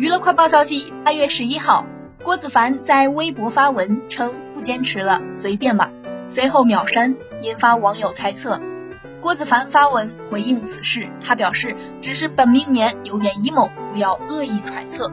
娱乐快报消息八月十一号郭子凡在微博发文称不坚持了随便吧。随后秒删引发网友猜测。郭子凡发文回应此事他表示只是本命年有点 emo 不要恶意揣测。